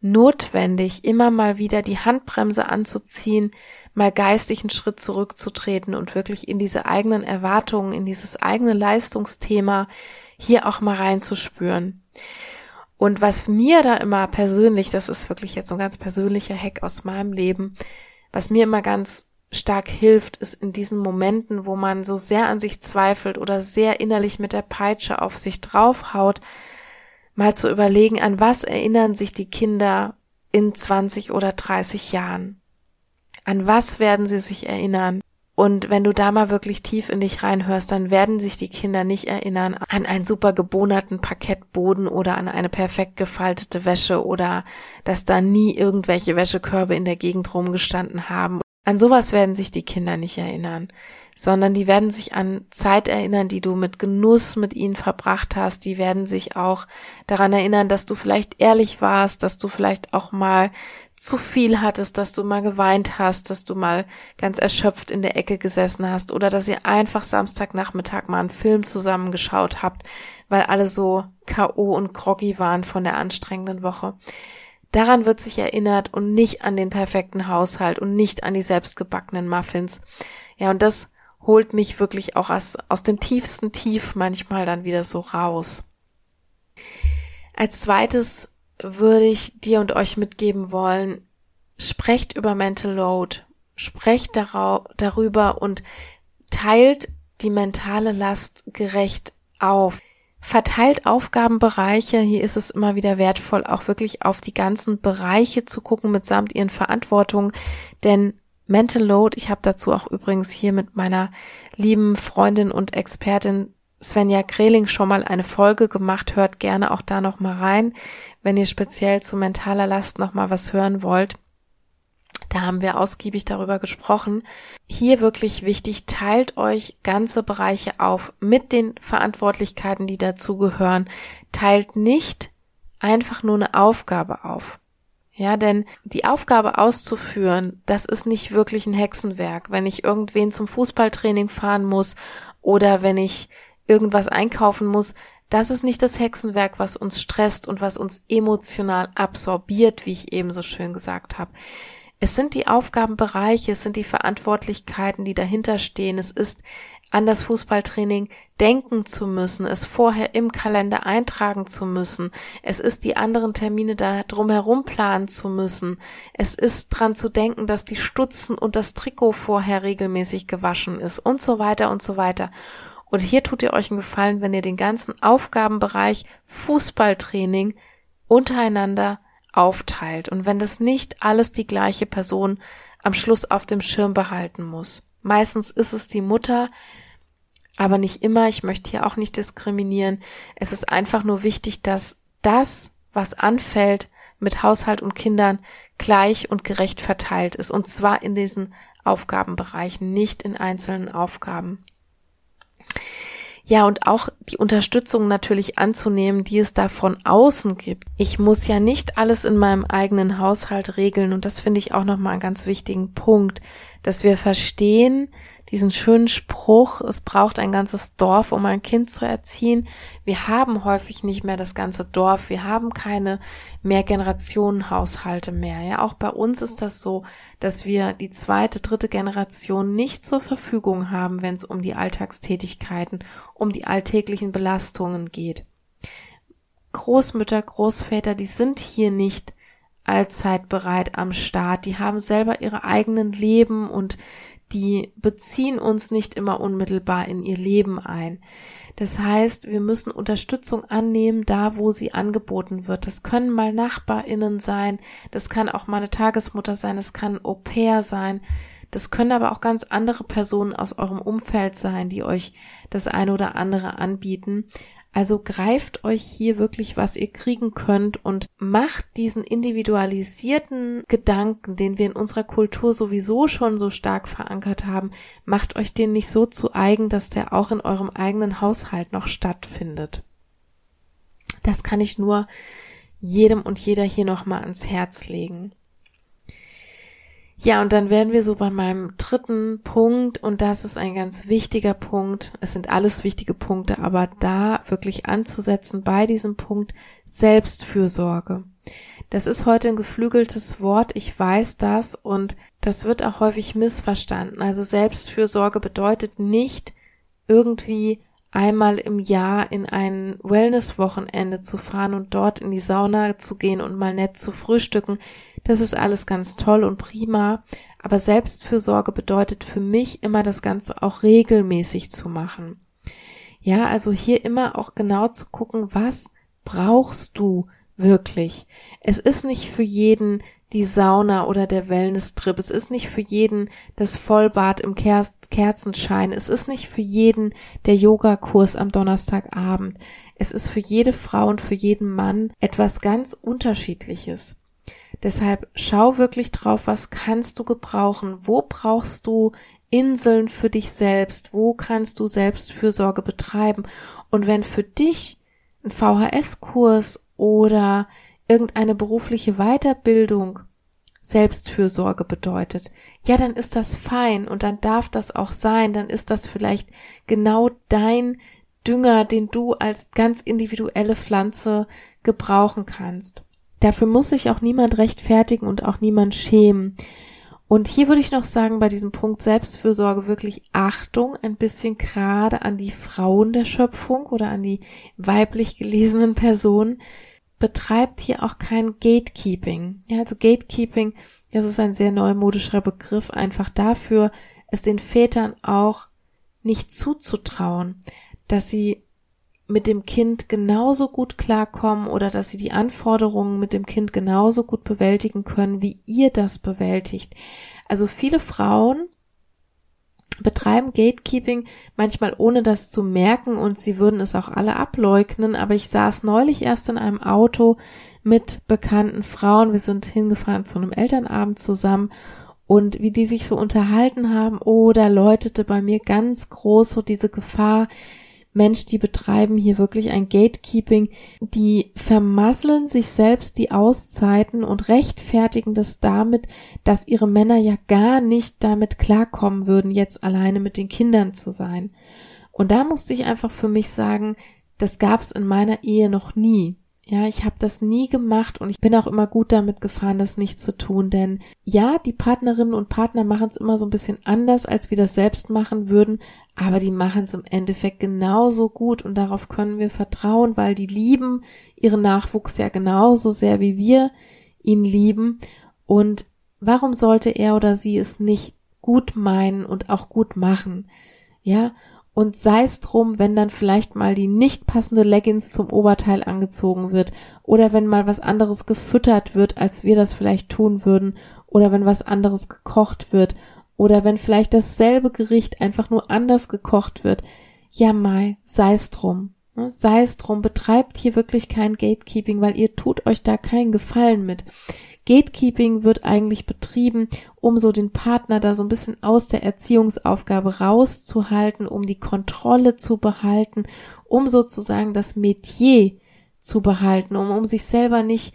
notwendig, immer mal wieder die Handbremse anzuziehen, mal geistig einen Schritt zurückzutreten und wirklich in diese eigenen Erwartungen, in dieses eigene Leistungsthema hier auch mal reinzuspüren. Und was mir da immer persönlich, das ist wirklich jetzt so ein ganz persönlicher Hack aus meinem Leben, was mir immer ganz stark hilft, ist in diesen Momenten, wo man so sehr an sich zweifelt oder sehr innerlich mit der Peitsche auf sich draufhaut, mal zu überlegen, an was erinnern sich die Kinder in 20 oder 30 Jahren? An was werden sie sich erinnern? Und wenn du da mal wirklich tief in dich reinhörst, dann werden sich die Kinder nicht erinnern an einen super gebohnerten Parkettboden oder an eine perfekt gefaltete Wäsche oder dass da nie irgendwelche Wäschekörbe in der Gegend rumgestanden haben an sowas werden sich die Kinder nicht erinnern, sondern die werden sich an Zeit erinnern, die du mit Genuss mit ihnen verbracht hast. Die werden sich auch daran erinnern, dass du vielleicht ehrlich warst, dass du vielleicht auch mal zu viel hattest, dass du mal geweint hast, dass du mal ganz erschöpft in der Ecke gesessen hast oder dass ihr einfach Samstagnachmittag mal einen Film zusammengeschaut habt, weil alle so K.O. und groggy waren von der anstrengenden Woche. Daran wird sich erinnert und nicht an den perfekten Haushalt und nicht an die selbstgebackenen Muffins. Ja, und das holt mich wirklich auch aus, aus dem tiefsten Tief manchmal dann wieder so raus. Als zweites würde ich dir und euch mitgeben wollen, sprecht über Mental Load, sprecht darüber und teilt die mentale Last gerecht auf. Verteilt Aufgabenbereiche, hier ist es immer wieder wertvoll, auch wirklich auf die ganzen Bereiche zu gucken mitsamt ihren Verantwortungen, denn Mental Load, ich habe dazu auch übrigens hier mit meiner lieben Freundin und Expertin Svenja Kreling schon mal eine Folge gemacht, hört gerne auch da noch mal rein, wenn ihr speziell zu mentaler Last noch mal was hören wollt. Da haben wir ausgiebig darüber gesprochen. Hier wirklich wichtig, teilt euch ganze Bereiche auf mit den Verantwortlichkeiten, die dazugehören. Teilt nicht einfach nur eine Aufgabe auf. Ja, denn die Aufgabe auszuführen, das ist nicht wirklich ein Hexenwerk. Wenn ich irgendwen zum Fußballtraining fahren muss oder wenn ich irgendwas einkaufen muss, das ist nicht das Hexenwerk, was uns stresst und was uns emotional absorbiert, wie ich eben so schön gesagt habe. Es sind die Aufgabenbereiche, es sind die Verantwortlichkeiten, die dahinter stehen. Es ist an das Fußballtraining denken zu müssen, es vorher im Kalender eintragen zu müssen. Es ist die anderen Termine da drumherum planen zu müssen. Es ist dran zu denken, dass die Stutzen und das Trikot vorher regelmäßig gewaschen ist und so weiter und so weiter. Und hier tut ihr euch einen Gefallen, wenn ihr den ganzen Aufgabenbereich Fußballtraining untereinander aufteilt und wenn das nicht alles die gleiche Person am Schluss auf dem Schirm behalten muss. Meistens ist es die Mutter, aber nicht immer. Ich möchte hier auch nicht diskriminieren. Es ist einfach nur wichtig, dass das, was anfällt, mit Haushalt und Kindern gleich und gerecht verteilt ist. Und zwar in diesen Aufgabenbereichen, nicht in einzelnen Aufgaben. Ja, und auch die Unterstützung natürlich anzunehmen, die es da von außen gibt. Ich muss ja nicht alles in meinem eigenen Haushalt regeln und das finde ich auch nochmal einen ganz wichtigen Punkt, dass wir verstehen, diesen schönen Spruch, es braucht ein ganzes Dorf, um ein Kind zu erziehen. Wir haben häufig nicht mehr das ganze Dorf, wir haben keine Mehrgenerationenhaushalte mehr. Ja, auch bei uns ist das so, dass wir die zweite, dritte Generation nicht zur Verfügung haben, wenn es um die Alltagstätigkeiten, um die alltäglichen Belastungen geht. Großmütter, Großväter, die sind hier nicht allzeit bereit am Start. Die haben selber ihre eigenen Leben und die beziehen uns nicht immer unmittelbar in ihr Leben ein. Das heißt, wir müssen Unterstützung annehmen, da wo sie angeboten wird. Das können mal Nachbarinnen sein, das kann auch mal eine Tagesmutter sein, das kann Au pair sein, das können aber auch ganz andere Personen aus eurem Umfeld sein, die euch das eine oder andere anbieten. Also greift euch hier wirklich, was ihr kriegen könnt und macht diesen individualisierten Gedanken, den wir in unserer Kultur sowieso schon so stark verankert haben, macht euch den nicht so zu eigen, dass der auch in eurem eigenen Haushalt noch stattfindet. Das kann ich nur jedem und jeder hier nochmal ans Herz legen. Ja, und dann wären wir so bei meinem dritten Punkt und das ist ein ganz wichtiger Punkt. Es sind alles wichtige Punkte, aber da wirklich anzusetzen bei diesem Punkt Selbstfürsorge. Das ist heute ein geflügeltes Wort, ich weiß das und das wird auch häufig missverstanden. Also Selbstfürsorge bedeutet nicht irgendwie einmal im Jahr in ein Wellness-Wochenende zu fahren und dort in die Sauna zu gehen und mal nett zu frühstücken. Das ist alles ganz toll und prima. Aber Selbstfürsorge bedeutet für mich immer das Ganze auch regelmäßig zu machen. Ja, also hier immer auch genau zu gucken, was brauchst du wirklich? Es ist nicht für jeden die Sauna oder der Wellness-Trip. Es ist nicht für jeden das Vollbad im Ker Kerzenschein. Es ist nicht für jeden der Yogakurs am Donnerstagabend. Es ist für jede Frau und für jeden Mann etwas ganz Unterschiedliches. Deshalb schau wirklich drauf, was kannst du gebrauchen? Wo brauchst du Inseln für dich selbst? Wo kannst du Selbstfürsorge betreiben? Und wenn für dich ein VHS-Kurs oder irgendeine berufliche Weiterbildung Selbstfürsorge bedeutet, ja, dann ist das fein und dann darf das auch sein, dann ist das vielleicht genau dein Dünger, den du als ganz individuelle Pflanze gebrauchen kannst. Dafür muss sich auch niemand rechtfertigen und auch niemand schämen. Und hier würde ich noch sagen, bei diesem Punkt Selbstfürsorge wirklich Achtung, ein bisschen gerade an die Frauen der Schöpfung oder an die weiblich gelesenen Personen. Betreibt hier auch kein Gatekeeping. Ja, also Gatekeeping, das ist ein sehr neumodischer Begriff, einfach dafür, es den Vätern auch nicht zuzutrauen, dass sie mit dem Kind genauso gut klarkommen oder dass sie die Anforderungen mit dem Kind genauso gut bewältigen können, wie ihr das bewältigt. Also viele Frauen betreiben Gatekeeping manchmal ohne das zu merken und sie würden es auch alle ableugnen, aber ich saß neulich erst in einem Auto mit bekannten Frauen, wir sind hingefahren zu einem Elternabend zusammen. Und wie die sich so unterhalten haben, oh, da läutete bei mir ganz groß so diese Gefahr, Mensch, die betreiben hier wirklich ein Gatekeeping, die vermasseln sich selbst die Auszeiten und rechtfertigen das damit, dass ihre Männer ja gar nicht damit klarkommen würden, jetzt alleine mit den Kindern zu sein. Und da musste ich einfach für mich sagen, das gab's in meiner Ehe noch nie. Ja, ich habe das nie gemacht und ich bin auch immer gut damit gefahren, das nicht zu tun, denn ja, die Partnerinnen und Partner machen es immer so ein bisschen anders, als wir das selbst machen würden, aber die machen es im Endeffekt genauso gut und darauf können wir vertrauen, weil die lieben ihren Nachwuchs ja genauso sehr, wie wir ihn lieben und warum sollte er oder sie es nicht gut meinen und auch gut machen? Ja, und sei es drum, wenn dann vielleicht mal die nicht passende Leggings zum Oberteil angezogen wird oder wenn mal was anderes gefüttert wird, als wir das vielleicht tun würden oder wenn was anderes gekocht wird oder wenn vielleicht dasselbe Gericht einfach nur anders gekocht wird. Ja, Mai, sei es drum. Ne? Sei es drum, betreibt hier wirklich kein Gatekeeping, weil ihr tut euch da keinen Gefallen mit. Gatekeeping wird eigentlich betrieben, um so den Partner da so ein bisschen aus der Erziehungsaufgabe rauszuhalten, um die Kontrolle zu behalten, um sozusagen das Metier zu behalten, um, um sich selber nicht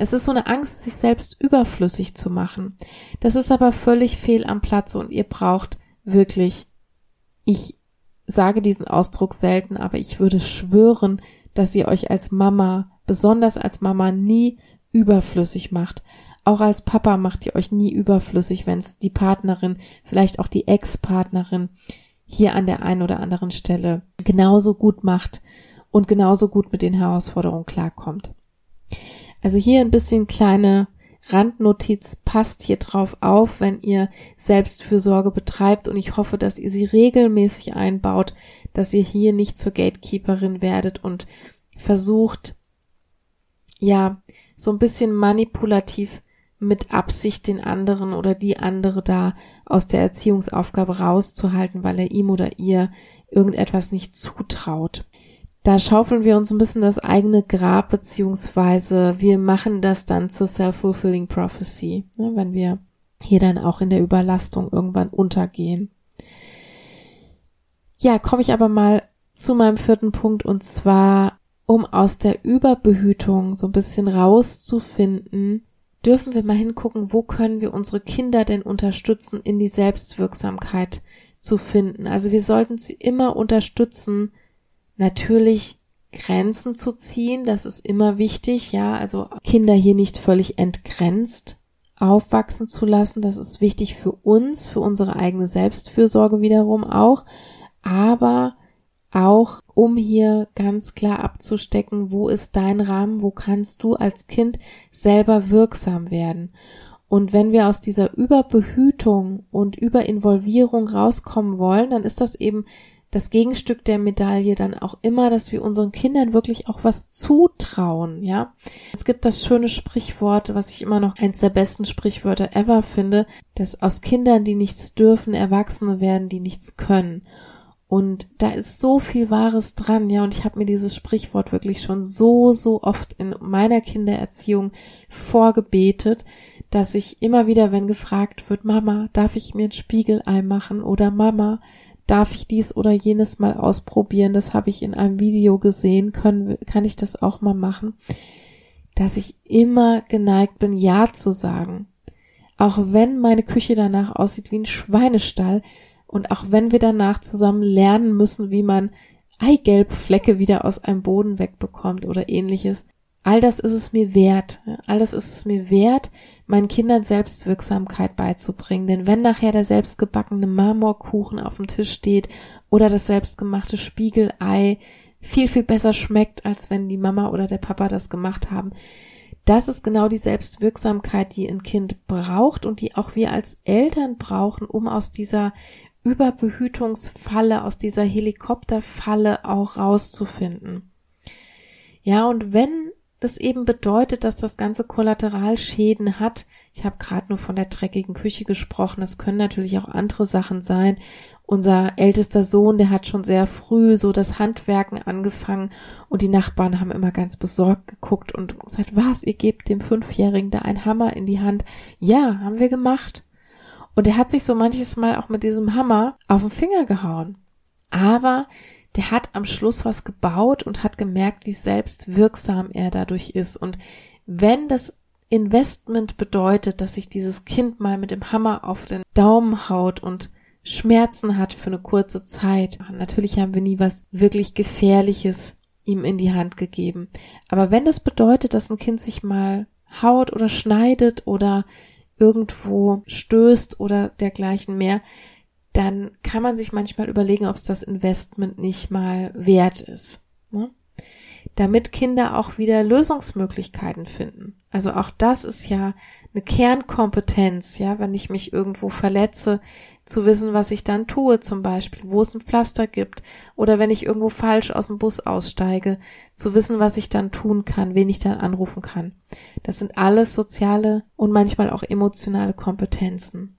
es ist so eine Angst, sich selbst überflüssig zu machen. Das ist aber völlig fehl am Platz und ihr braucht wirklich, ich sage diesen Ausdruck selten, aber ich würde schwören, dass ihr euch als Mama, besonders als Mama, nie überflüssig macht. Auch als Papa macht ihr euch nie überflüssig, wenn es die Partnerin, vielleicht auch die Ex-Partnerin hier an der einen oder anderen Stelle genauso gut macht und genauso gut mit den Herausforderungen klarkommt. Also hier ein bisschen kleine Randnotiz, passt hier drauf auf, wenn ihr Selbstfürsorge betreibt und ich hoffe, dass ihr sie regelmäßig einbaut, dass ihr hier nicht zur Gatekeeperin werdet und versucht, ja, so ein bisschen manipulativ mit Absicht den anderen oder die andere da aus der Erziehungsaufgabe rauszuhalten, weil er ihm oder ihr irgendetwas nicht zutraut. Da schaufeln wir uns ein bisschen das eigene Grab, beziehungsweise wir machen das dann zur self-fulfilling prophecy, ne, wenn wir hier dann auch in der Überlastung irgendwann untergehen. Ja, komme ich aber mal zu meinem vierten Punkt und zwar um aus der Überbehütung so ein bisschen rauszufinden, dürfen wir mal hingucken, wo können wir unsere Kinder denn unterstützen, in die Selbstwirksamkeit zu finden. Also wir sollten sie immer unterstützen, natürlich Grenzen zu ziehen, das ist immer wichtig, ja, also Kinder hier nicht völlig entgrenzt aufwachsen zu lassen, das ist wichtig für uns, für unsere eigene Selbstfürsorge wiederum auch, aber auch um hier ganz klar abzustecken, wo ist dein Rahmen, wo kannst du als Kind selber wirksam werden. Und wenn wir aus dieser Überbehütung und Überinvolvierung rauskommen wollen, dann ist das eben das Gegenstück der Medaille dann auch immer, dass wir unseren Kindern wirklich auch was zutrauen, ja. Es gibt das schöne Sprichwort, was ich immer noch eins der besten Sprichwörter ever finde, dass aus Kindern, die nichts dürfen, Erwachsene werden, die nichts können. Und da ist so viel Wahres dran, ja, und ich habe mir dieses Sprichwort wirklich schon so, so oft in meiner Kindererziehung vorgebetet, dass ich immer wieder, wenn gefragt wird, Mama, darf ich mir ein Spiegelei machen oder Mama, darf ich dies oder jenes mal ausprobieren, das habe ich in einem Video gesehen, können, kann ich das auch mal machen, dass ich immer geneigt bin, Ja zu sagen. auch wenn meine Küche danach aussieht wie ein Schweinestall und auch wenn wir danach zusammen lernen müssen, wie man Eigelbflecke wieder aus einem Boden wegbekommt oder ähnliches. All das ist es mir wert. All das ist es mir wert, meinen Kindern Selbstwirksamkeit beizubringen. Denn wenn nachher der selbstgebackene Marmorkuchen auf dem Tisch steht oder das selbstgemachte Spiegelei viel, viel besser schmeckt, als wenn die Mama oder der Papa das gemacht haben, das ist genau die Selbstwirksamkeit, die ein Kind braucht und die auch wir als Eltern brauchen, um aus dieser Überbehütungsfalle, aus dieser Helikopterfalle auch rauszufinden. Ja, und wenn das eben bedeutet, dass das ganze Kollateralschäden hat. Ich habe gerade nur von der dreckigen Küche gesprochen. Das können natürlich auch andere Sachen sein. Unser ältester Sohn, der hat schon sehr früh so das Handwerken angefangen und die Nachbarn haben immer ganz besorgt geguckt und gesagt, was, ihr gebt dem Fünfjährigen da einen Hammer in die Hand. Ja, haben wir gemacht. Und er hat sich so manches Mal auch mit diesem Hammer auf den Finger gehauen. Aber der hat am Schluss was gebaut und hat gemerkt, wie selbstwirksam er dadurch ist. Und wenn das Investment bedeutet, dass sich dieses Kind mal mit dem Hammer auf den Daumen haut und Schmerzen hat für eine kurze Zeit. Natürlich haben wir nie was wirklich Gefährliches ihm in die Hand gegeben. Aber wenn das bedeutet, dass ein Kind sich mal haut oder schneidet oder irgendwo stößt oder dergleichen mehr, dann kann man sich manchmal überlegen, ob es das Investment nicht mal wert ist. Ne? Damit Kinder auch wieder Lösungsmöglichkeiten finden. Also auch das ist ja eine Kernkompetenz, ja, wenn ich mich irgendwo verletze, zu wissen, was ich dann tue, zum Beispiel, wo es ein Pflaster gibt, oder wenn ich irgendwo falsch aus dem Bus aussteige, zu wissen, was ich dann tun kann, wen ich dann anrufen kann. Das sind alles soziale und manchmal auch emotionale Kompetenzen.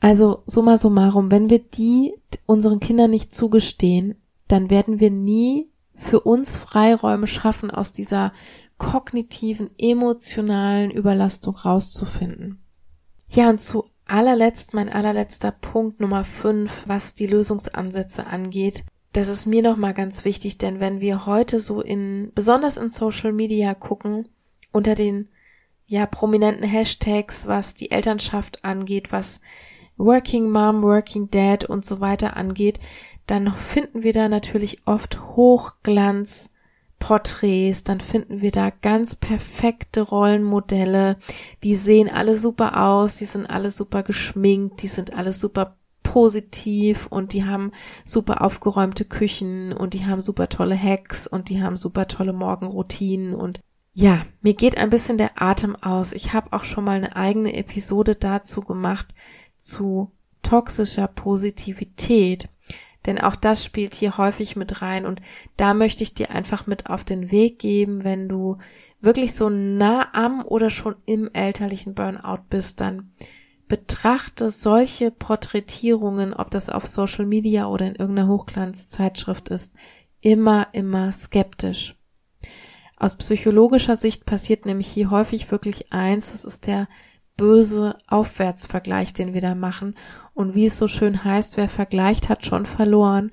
Also summa summarum, wenn wir die unseren Kindern nicht zugestehen, dann werden wir nie für uns Freiräume schaffen, aus dieser kognitiven, emotionalen Überlastung rauszufinden. Ja, und zu allerletzt, mein allerletzter Punkt Nummer fünf, was die Lösungsansätze angeht. Das ist mir nochmal ganz wichtig, denn wenn wir heute so in, besonders in Social Media gucken, unter den, ja, prominenten Hashtags, was die Elternschaft angeht, was Working Mom, Working Dad und so weiter angeht, dann finden wir da natürlich oft Hochglanz Porträts, dann finden wir da ganz perfekte Rollenmodelle, die sehen alle super aus, die sind alle super geschminkt, die sind alle super positiv und die haben super aufgeräumte Küchen und die haben super tolle Hacks und die haben super tolle Morgenroutinen und ja, mir geht ein bisschen der Atem aus. Ich habe auch schon mal eine eigene Episode dazu gemacht, zu toxischer Positivität. Denn auch das spielt hier häufig mit rein und da möchte ich dir einfach mit auf den Weg geben, wenn du wirklich so nah am oder schon im elterlichen Burnout bist, dann betrachte solche Porträtierungen, ob das auf Social Media oder in irgendeiner Hochglanzzeitschrift ist, immer, immer skeptisch. Aus psychologischer Sicht passiert nämlich hier häufig wirklich eins, das ist der böse Aufwärtsvergleich, den wir da machen. Und wie es so schön heißt, wer vergleicht, hat schon verloren.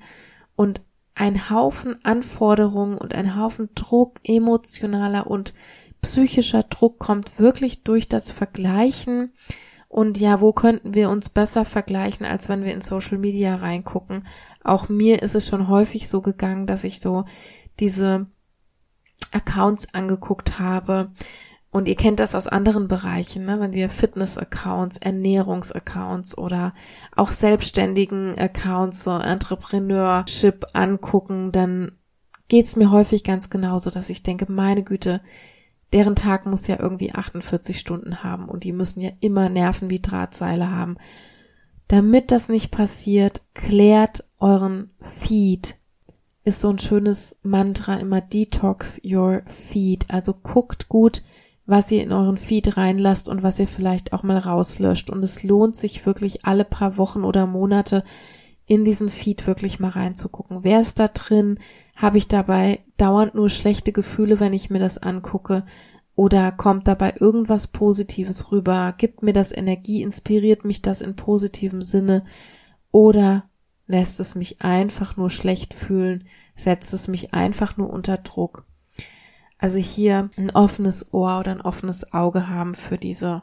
Und ein Haufen Anforderungen und ein Haufen Druck, emotionaler und psychischer Druck kommt wirklich durch das Vergleichen. Und ja, wo könnten wir uns besser vergleichen, als wenn wir in Social Media reingucken? Auch mir ist es schon häufig so gegangen, dass ich so diese Accounts angeguckt habe, und ihr kennt das aus anderen Bereichen, ne? wenn wir Fitness-Accounts, Ernährungs-Accounts oder auch selbstständigen Accounts, so Entrepreneurship angucken, dann geht's mir häufig ganz genauso, dass ich denke, meine Güte, deren Tag muss ja irgendwie 48 Stunden haben und die müssen ja immer Nerven wie Drahtseile haben. Damit das nicht passiert, klärt euren Feed. Ist so ein schönes Mantra immer Detox your Feed. Also guckt gut, was ihr in euren Feed reinlasst und was ihr vielleicht auch mal rauslöscht. Und es lohnt sich wirklich alle paar Wochen oder Monate in diesen Feed wirklich mal reinzugucken. Wer ist da drin? Habe ich dabei dauernd nur schlechte Gefühle, wenn ich mir das angucke? Oder kommt dabei irgendwas Positives rüber? Gibt mir das Energie? Inspiriert mich das in positivem Sinne? Oder lässt es mich einfach nur schlecht fühlen? Setzt es mich einfach nur unter Druck? Also hier ein offenes Ohr oder ein offenes Auge haben für diese,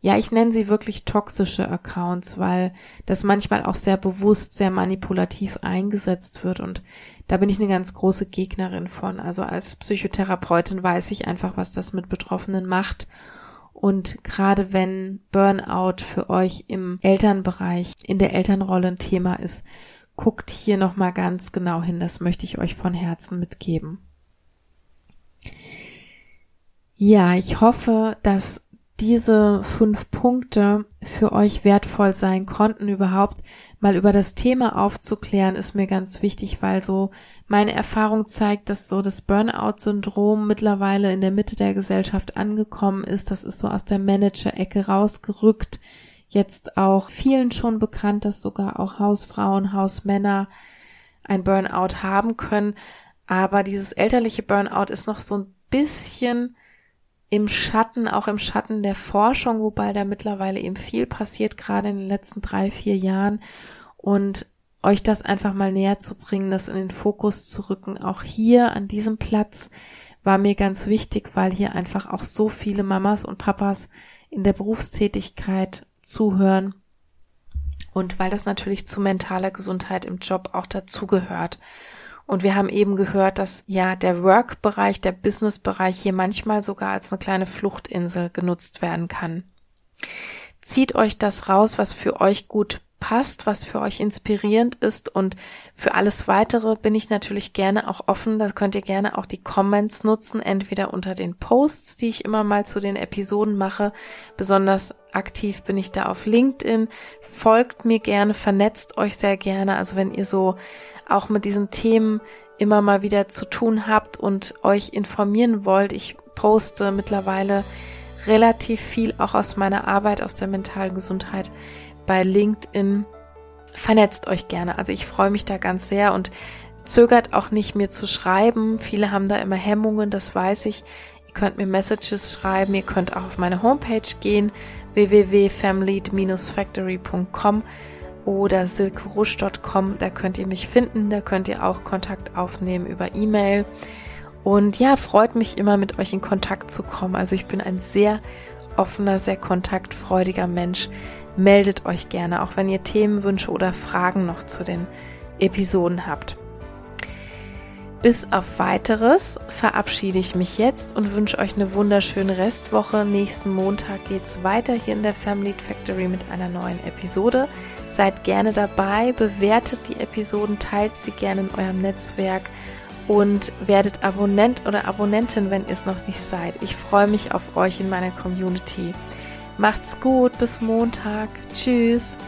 ja, ich nenne sie wirklich toxische Accounts, weil das manchmal auch sehr bewusst, sehr manipulativ eingesetzt wird und da bin ich eine ganz große Gegnerin von. Also als Psychotherapeutin weiß ich einfach, was das mit Betroffenen macht. Und gerade wenn Burnout für euch im Elternbereich, in der Elternrolle ein Thema ist, guckt hier nochmal ganz genau hin. Das möchte ich euch von Herzen mitgeben. Ja, ich hoffe, dass diese fünf Punkte für euch wertvoll sein konnten, überhaupt mal über das Thema aufzuklären, ist mir ganz wichtig, weil so meine Erfahrung zeigt, dass so das Burnout-Syndrom mittlerweile in der Mitte der Gesellschaft angekommen ist. Das ist so aus der Manager-Ecke rausgerückt. Jetzt auch vielen schon bekannt, dass sogar auch Hausfrauen, Hausmänner ein Burnout haben können. Aber dieses elterliche Burnout ist noch so ein bisschen im Schatten, auch im Schatten der Forschung, wobei da mittlerweile eben viel passiert, gerade in den letzten drei, vier Jahren. Und euch das einfach mal näher zu bringen, das in den Fokus zu rücken, auch hier an diesem Platz war mir ganz wichtig, weil hier einfach auch so viele Mamas und Papas in der Berufstätigkeit zuhören und weil das natürlich zu mentaler Gesundheit im Job auch dazugehört. Und wir haben eben gehört, dass ja der Work-Bereich, der Business-Bereich hier manchmal sogar als eine kleine Fluchtinsel genutzt werden kann. Zieht euch das raus, was für euch gut passt, was für euch inspirierend ist und für alles weitere bin ich natürlich gerne auch offen. Da könnt ihr gerne auch die Comments nutzen, entweder unter den Posts, die ich immer mal zu den Episoden mache. Besonders aktiv bin ich da auf LinkedIn. Folgt mir gerne, vernetzt euch sehr gerne. Also wenn ihr so auch mit diesen Themen immer mal wieder zu tun habt und euch informieren wollt. Ich poste mittlerweile relativ viel auch aus meiner Arbeit, aus der mentalen Gesundheit bei LinkedIn. Vernetzt euch gerne. Also ich freue mich da ganz sehr und zögert auch nicht mir zu schreiben. Viele haben da immer Hemmungen, das weiß ich. Ihr könnt mir Messages schreiben, ihr könnt auch auf meine Homepage gehen, www.family-factory.com oder silkerusch.com. Da könnt ihr mich finden, da könnt ihr auch Kontakt aufnehmen über E-Mail. Und ja, freut mich immer mit euch in Kontakt zu kommen. Also ich bin ein sehr offener, sehr kontaktfreudiger Mensch. Meldet euch gerne, auch wenn ihr Themenwünsche oder Fragen noch zu den Episoden habt. Bis auf weiteres verabschiede ich mich jetzt und wünsche euch eine wunderschöne Restwoche. Nächsten Montag geht's weiter hier in der Family Factory mit einer neuen Episode. Seid gerne dabei, bewertet die Episoden, teilt sie gerne in eurem Netzwerk und werdet Abonnent oder Abonnentin, wenn ihr es noch nicht seid. Ich freue mich auf euch in meiner Community. Macht's gut, bis Montag. Tschüss.